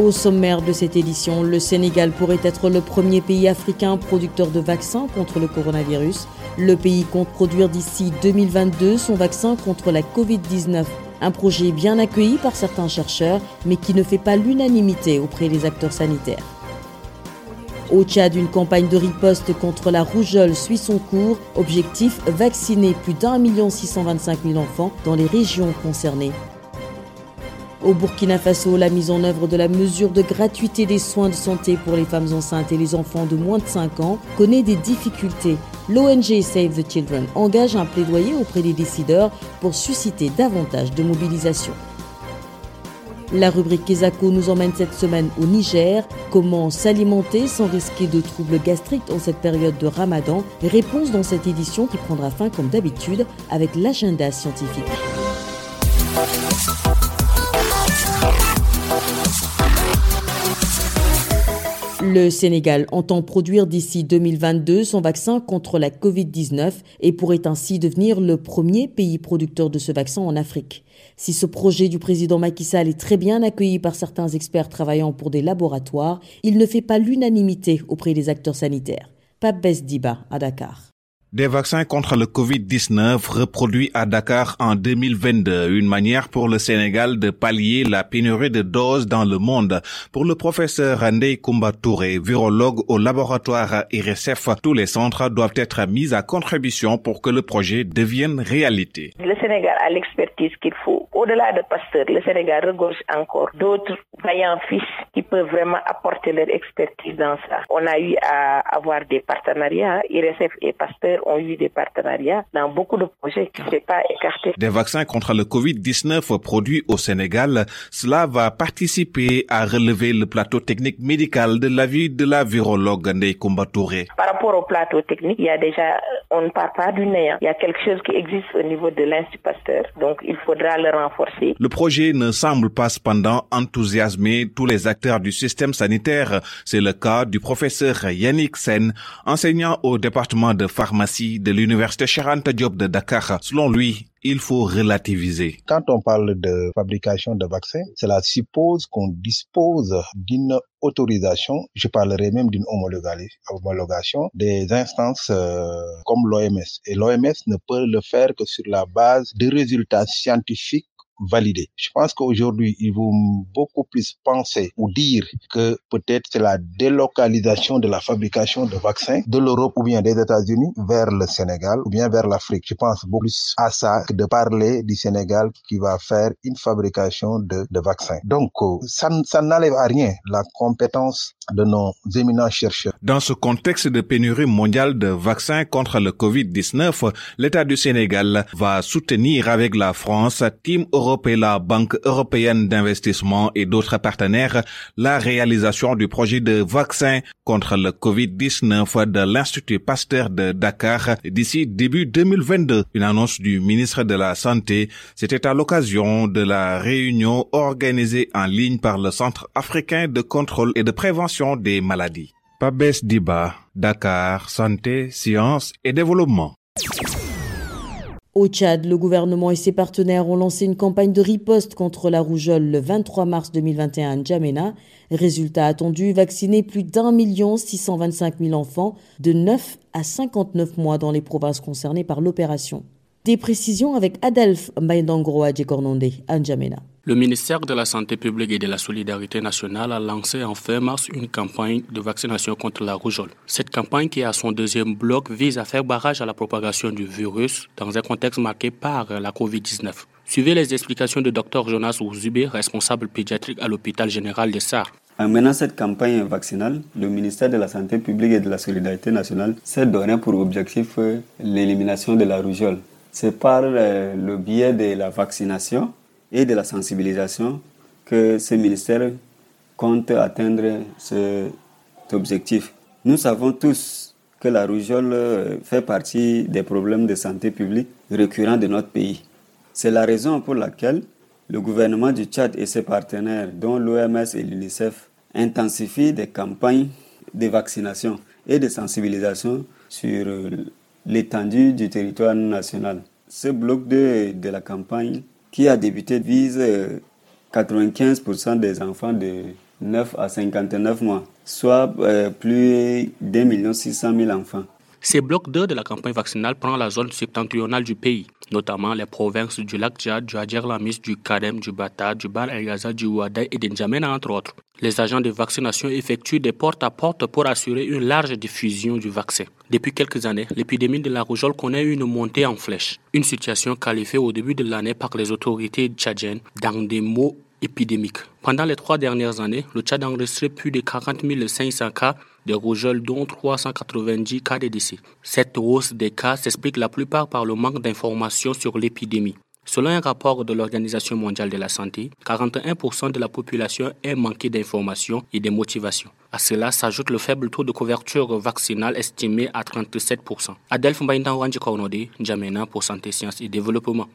Au sommaire de cette édition, le Sénégal pourrait être le premier pays africain producteur de vaccins contre le coronavirus. Le pays compte produire d'ici 2022 son vaccin contre la Covid-19. Un projet bien accueilli par certains chercheurs, mais qui ne fait pas l'unanimité auprès des acteurs sanitaires. Au Tchad, une campagne de riposte contre la rougeole suit son cours. Objectif vacciner plus d'un million six cent vingt-cinq mille enfants dans les régions concernées. Au Burkina Faso, la mise en œuvre de la mesure de gratuité des soins de santé pour les femmes enceintes et les enfants de moins de 5 ans connaît des difficultés. L'ONG Save the Children engage un plaidoyer auprès des décideurs pour susciter davantage de mobilisation. La rubrique Kesako nous emmène cette semaine au Niger. Comment s'alimenter sans risquer de troubles gastriques en cette période de ramadan? Réponse dans cette édition qui prendra fin comme d'habitude avec l'agenda scientifique. Le Sénégal entend produire d'ici 2022 son vaccin contre la Covid-19 et pourrait ainsi devenir le premier pays producteur de ce vaccin en Afrique. Si ce projet du président Macky Sall est très bien accueilli par certains experts travaillant pour des laboratoires, il ne fait pas l'unanimité auprès des acteurs sanitaires. Pape Diba à Dakar. Des vaccins contre le Covid-19 reproduits à Dakar en 2022, une manière pour le Sénégal de pallier la pénurie de doses dans le monde. Pour le professeur Andei Koumba Touré, virologue au laboratoire IRSF, tous les centres doivent être mis à contribution pour que le projet devienne réalité. Le Sénégal a l'expertise qu'il faut. Au-delà de Pasteur, le Sénégal regorge encore d'autres vaillants fils qui peuvent vraiment apporter leur expertise dans ça. On a eu à avoir des partenariats, IRSF et Pasteur ont eu des partenariats dans beaucoup de projets qui ne s'est pas écarté. Des vaccins contre le Covid-19 produits au Sénégal, cela va participer à relever le plateau technique médical de la vie de la virologue Ndeye Touré. Par rapport au plateau technique, il y a déjà, on ne parle pas du néant. Il y a quelque chose qui existe au niveau de l'Institut donc il faudra le renforcer. Le projet ne semble pas cependant enthousiasmer tous les acteurs du système sanitaire. C'est le cas du professeur Yannick Sen, enseignant au département de pharmacie de l'université Charente Diop de Dakar. Selon lui, il faut relativiser. Quand on parle de fabrication de vaccins, cela suppose qu'on dispose d'une autorisation, je parlerai même d'une homologation des instances euh, comme l'OMS. Et l'OMS ne peut le faire que sur la base de résultats scientifiques validé. Je pense qu'aujourd'hui, il vaut beaucoup plus penser ou dire que peut-être c'est la délocalisation de la fabrication de vaccins de l'Europe ou bien des États-Unis vers le Sénégal ou bien vers l'Afrique. Je pense beaucoup plus à ça que de parler du Sénégal qui va faire une fabrication de, de vaccins. Donc, euh, ça, ça n'enlève à rien la compétence de nos éminents chercheurs. Dans ce contexte de pénurie mondiale de vaccins contre le Covid-19, l'État du Sénégal va soutenir avec la France, Team Europe et la Banque européenne d'investissement et d'autres partenaires la réalisation du projet de vaccin contre le Covid-19 de l'Institut Pasteur de Dakar d'ici début 2022. Une annonce du ministre de la Santé, c'était à l'occasion de la réunion organisée en ligne par le Centre africain de contrôle et de prévention des maladies. Pabès Diba, Dakar, Santé, Sciences et Développement. Au Tchad, le gouvernement et ses partenaires ont lancé une campagne de riposte contre la rougeole le 23 mars 2021 à N'Djamena. Résultat attendu, vacciner plus d'un million six cent vingt-cinq mille enfants de 9 à 59 mois dans les provinces concernées par l'opération. Des précisions avec Adolphe Mbaindangro Adjekornonde à N'Djamena. Le ministère de la Santé publique et de la Solidarité nationale a lancé en fin mars une campagne de vaccination contre la rougeole. Cette campagne, qui est à son deuxième bloc, vise à faire barrage à la propagation du virus dans un contexte marqué par la COVID-19. Suivez les explications de Dr Jonas Ouzubé, responsable pédiatrique à l'hôpital général de SAR. En menant cette campagne vaccinale, le ministère de la Santé publique et de la Solidarité nationale s'est donné pour objectif euh, l'élimination de la rougeole. C'est par euh, le biais de la vaccination et de la sensibilisation que ce ministère compte atteindre cet objectif. Nous savons tous que la rougeole euh, fait partie des problèmes de santé publique récurrents de notre pays. C'est la raison pour laquelle le gouvernement du Tchad et ses partenaires, dont l'OMS et l'UNICEF, intensifient des campagnes de vaccination et de sensibilisation sur euh, l'étendue du territoire national. Ce bloc de, de la campagne qui a débuté vise 95% euh, des enfants de 9 à 59 mois, soit euh, plus d'un million six cent mille enfants. Ces blocs 2 de la campagne vaccinale prend la zone septentrionale du pays, notamment les provinces du lac Tchad, du Adjerlamis, du Karem, du Bata, du Bar El Gaza, du Ouadai et d'Injamena, entre autres. Les agents de vaccination effectuent des porte-à-porte -porte pour assurer une large diffusion du vaccin. Depuis quelques années, l'épidémie de la rougeole connaît une montée en flèche, une situation qualifiée au début de l'année par les autorités tchadiennes dans des mots épidémique. Pendant les trois dernières années, le Tchad a enregistré plus de 40 500 cas de rougeole, dont 390 cas de décès. Cette hausse des cas s'explique la plupart par le manque d'informations sur l'épidémie. Selon un rapport de l'Organisation mondiale de la santé, 41% de la population est manquée d'informations et de motivation. À cela s'ajoute le faible taux de couverture vaccinale estimé à 37%. Adelph Mbaïndan Djamena pour Santé, Sciences et Développement.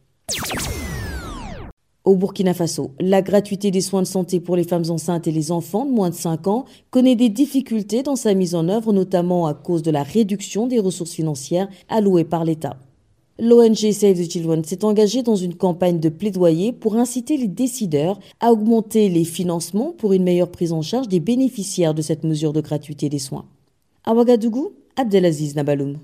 Au Burkina Faso, la gratuité des soins de santé pour les femmes enceintes et les enfants de moins de 5 ans connaît des difficultés dans sa mise en œuvre, notamment à cause de la réduction des ressources financières allouées par l'État. L'ONG Save the Children s'est engagée dans une campagne de plaidoyer pour inciter les décideurs à augmenter les financements pour une meilleure prise en charge des bénéficiaires de cette mesure de gratuité des soins. À Ouagadougou, Abdelaziz Nabaloum.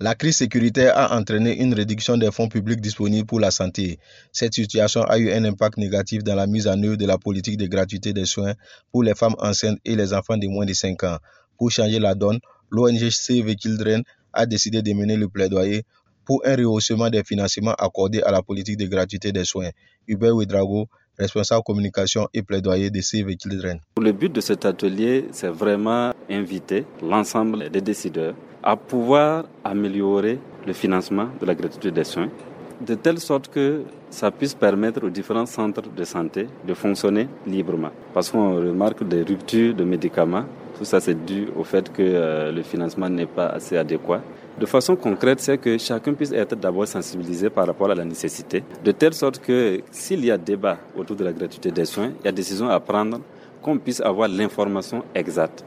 La crise sécuritaire a entraîné une réduction des fonds publics disponibles pour la santé. Cette situation a eu un impact négatif dans la mise en œuvre de la politique de gratuité des soins pour les femmes enceintes et les enfants de moins de 5 ans. Pour changer la donne, l'ONG Save Children a décidé de mener le plaidoyer pour un rehaussement des financements accordés à la politique de gratuité des soins. Hubert Ouedrago, responsable communication et plaidoyer de Save Children. Le but de cet atelier, c'est vraiment inviter l'ensemble des décideurs à pouvoir améliorer le financement de la gratuité des soins, de telle sorte que ça puisse permettre aux différents centres de santé de fonctionner librement. Parce qu'on remarque des ruptures de médicaments, tout ça c'est dû au fait que euh, le financement n'est pas assez adéquat. De façon concrète, c'est que chacun puisse être d'abord sensibilisé par rapport à la nécessité, de telle sorte que s'il y a débat autour de la gratuité des soins, il y a décision à prendre, qu'on puisse avoir l'information exacte.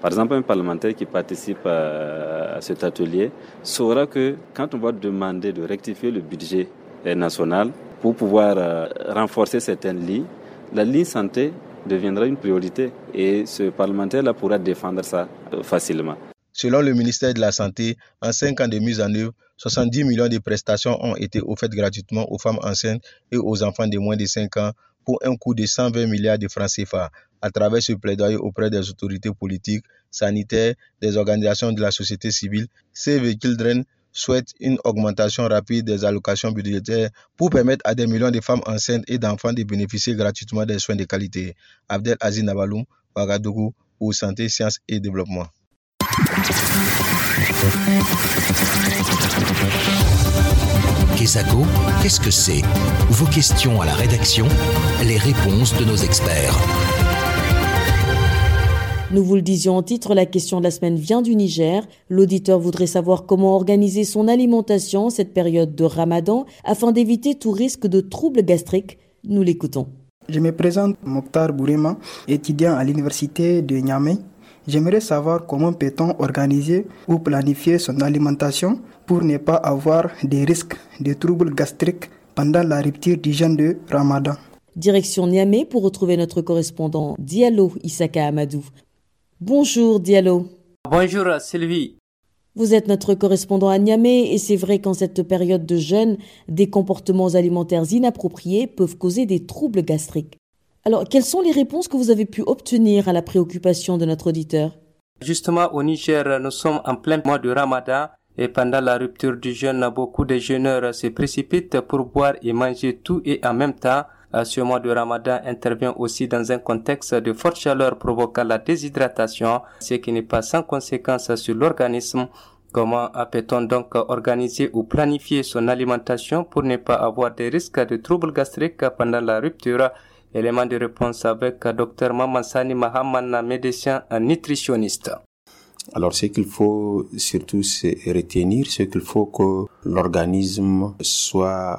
Par exemple, un parlementaire qui participe à, cet atelier saura que quand on va demander de rectifier le budget national pour pouvoir euh, renforcer certaines lignes, la ligne santé deviendra une priorité et ce parlementaire-là pourra défendre ça euh, facilement. Selon le ministère de la Santé, en cinq ans de mise en œuvre, 70 millions de prestations ont été offertes gratuitement aux femmes enceintes et aux enfants de moins de 5 ans pour un coût de 120 milliards de francs CFA à travers ce plaidoyer auprès des autorités politiques, sanitaires, des organisations de la société civile, Save Children souhaite une augmentation rapide des allocations budgétaires pour permettre à des millions de femmes enceintes et d'enfants de bénéficier gratuitement des soins de qualité. Abdel Aziz Nabaloum, Ouagadougou, pour Santé, Sciences et Développement. Kesako, qu'est-ce que c'est? Vos questions à la rédaction, les réponses de nos experts. Nous vous le disions en titre, la question de la semaine vient du Niger. L'auditeur voudrait savoir comment organiser son alimentation en cette période de ramadan afin d'éviter tout risque de troubles gastriques. Nous l'écoutons. Je me présente Mokhtar Bourema, étudiant à l'université de Niamey. J'aimerais savoir comment peut-on organiser ou planifier son alimentation pour ne pas avoir des risques de troubles gastriques pendant la rupture du jeûne de Ramadan. Direction Niamey pour retrouver notre correspondant Diallo Isaka Amadou. Bonjour Diallo. Bonjour Sylvie. Vous êtes notre correspondant à Niamey et c'est vrai qu'en cette période de jeûne, des comportements alimentaires inappropriés peuvent causer des troubles gastriques. Alors, quelles sont les réponses que vous avez pu obtenir à la préoccupation de notre auditeur? Justement, au Niger, nous sommes en plein mois de Ramadan et pendant la rupture du jeûne, beaucoup de jeûneurs se précipitent pour boire et manger tout et en même temps. Ce mois de Ramadan intervient aussi dans un contexte de forte chaleur provoquant la déshydratation, ce qui n'est pas sans conséquence sur l'organisme. Comment peut-on donc organiser ou planifier son alimentation pour ne pas avoir des risques de troubles gastriques pendant la rupture? Élément de réponse avec Dr Mamansani Mahaman, médecin nutritionniste. Alors, ce qu'il faut surtout retenir, c'est qu'il faut que l'organisme soit,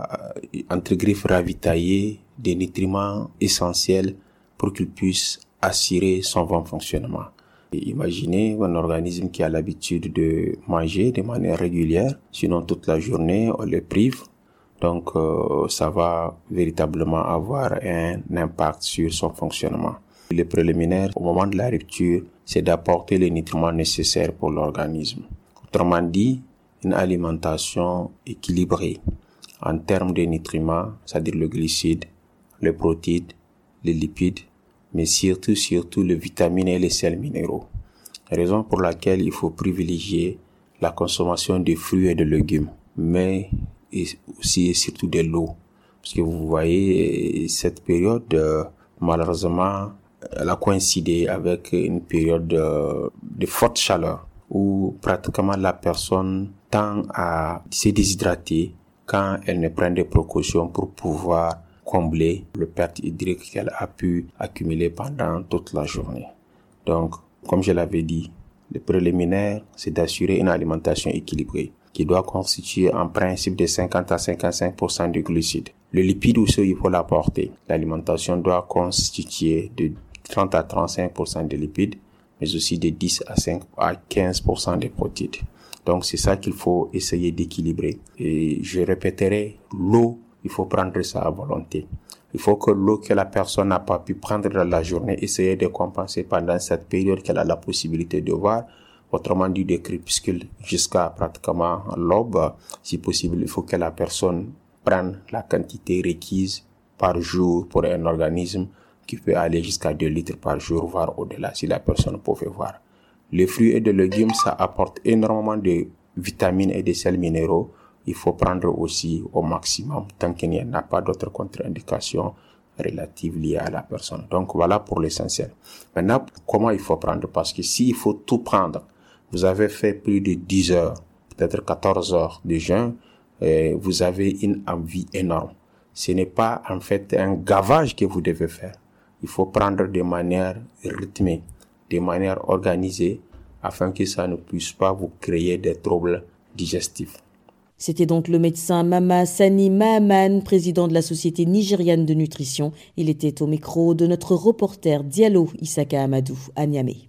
euh, entre griffes, ravitaillé des nutriments essentiels pour qu'il puisse assurer son bon fonctionnement. Imaginez un organisme qui a l'habitude de manger de manière régulière, sinon toute la journée on le prive. Donc euh, ça va véritablement avoir un impact sur son fonctionnement. Le préliminaire au moment de la rupture, c'est d'apporter les nutriments nécessaires pour l'organisme. Autrement dit, une alimentation équilibrée en termes de nutriments, c'est-à-dire le glucide, le protéines, les lipides, mais surtout, surtout les vitamines et les sels minéraux. Raison pour laquelle il faut privilégier la consommation de fruits et de légumes, mais aussi et surtout de l'eau. Parce que vous voyez, cette période, euh, malheureusement, elle a coïncidé avec une période de, de forte chaleur où pratiquement la personne tend à se déshydrater quand elle ne prend des précautions pour pouvoir combler le perte hydrique qu'elle a pu accumuler pendant toute la journée. Donc, comme je l'avais dit, le préliminaire, c'est d'assurer une alimentation équilibrée qui doit constituer en principe de 50 à 55% de glucides. Le lipide aussi, il faut l'apporter. L'alimentation doit constituer de 30 à 35% de lipides, mais aussi de 10 à 5 à 15% de protéines. Donc c'est ça qu'il faut essayer d'équilibrer. Et je répéterai, l'eau il faut prendre ça à volonté. Il faut que l'eau que la personne n'a pas pu prendre dans la journée, essayer de compenser pendant cette période qu'elle a la possibilité de voir. Autrement dit, des crépuscules jusqu'à pratiquement l'aube. Si possible, il faut que la personne prenne la quantité requise par jour pour un organisme qui peut aller jusqu'à 2 litres par jour, voire au-delà, si la personne pouvait voir. Les fruits et les légumes, ça apporte énormément de vitamines et de sels minéraux il faut prendre aussi au maximum tant qu'il n'y en a pas d'autres contre-indications relatives liées à la personne. Donc voilà pour l'essentiel. Maintenant, comment il faut prendre? Parce que s'il faut tout prendre, vous avez fait plus de 10 heures, peut-être 14 heures de jeûne, et vous avez une envie énorme. Ce n'est pas en fait un gavage que vous devez faire. Il faut prendre de manière rythmée, de manière organisée, afin que ça ne puisse pas vous créer des troubles digestifs. C'était donc le médecin Mama Sani Mahaman, président de la Société nigériane de nutrition. Il était au micro de notre reporter Diallo Isaka Amadou à Niamey.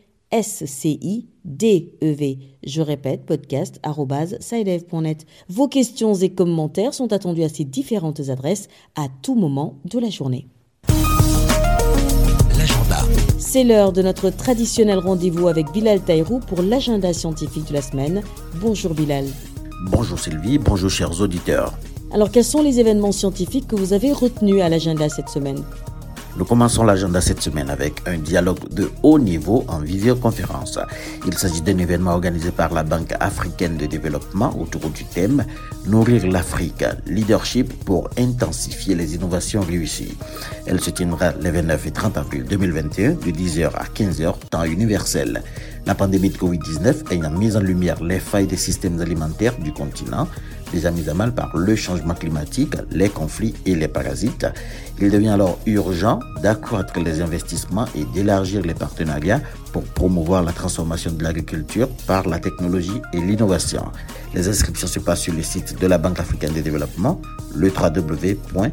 S-C-I-D-E-V. Je répète, podcast.sidev.net. Vos questions et commentaires sont attendus à ces différentes adresses à tout moment de la journée. C'est l'heure de notre traditionnel rendez-vous avec Bilal Taïrou pour l'agenda scientifique de la semaine. Bonjour Bilal. Bonjour Sylvie, bonjour chers auditeurs. Alors quels sont les événements scientifiques que vous avez retenus à l'agenda cette semaine? Nous commençons l'agenda cette semaine avec un dialogue de haut niveau en visioconférence. Il s'agit d'un événement organisé par la Banque africaine de développement autour du thème Nourrir l'Afrique, leadership pour intensifier les innovations réussies. Elle se tiendra les 29 et 30 avril 2021 de 10h à 15h temps universel. La pandémie de Covid-19 ayant mis en lumière les failles des systèmes alimentaires du continent, déjà mis à mal par le changement climatique, les conflits et les parasites. Il devient alors urgent d'accroître les investissements et d'élargir les partenariats pour promouvoir la transformation de l'agriculture par la technologie et l'innovation. Les inscriptions se passent sur le site de la Banque africaine de développement, le www.afdb.org.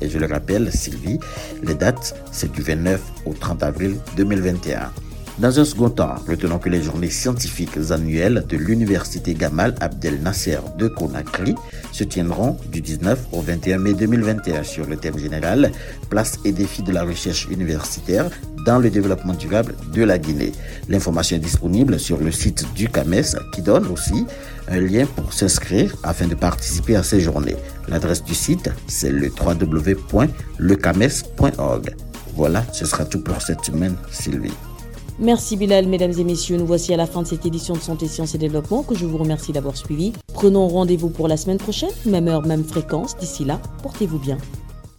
Et je le rappelle, Sylvie, les dates, c'est du 29 au 30 avril 2021. Dans un second temps, retenons que les journées scientifiques annuelles de l'Université Gamal Abdel Nasser de Conakry se tiendront du 19 au 21 mai 2021 sur le thème général Place et défis de la recherche universitaire dans le développement durable de la Guinée. L'information est disponible sur le site du CAMES qui donne aussi un lien pour s'inscrire afin de participer à ces journées. L'adresse du site, c'est le www.lecames.org. Voilà, ce sera tout pour cette semaine, Sylvie. Merci Bilal, mesdames et messieurs. Nous voici à la fin de cette édition de Santé, Sciences et Développement que je vous remercie d'avoir suivi. Prenons rendez-vous pour la semaine prochaine, même heure, même fréquence. D'ici là, portez-vous bien.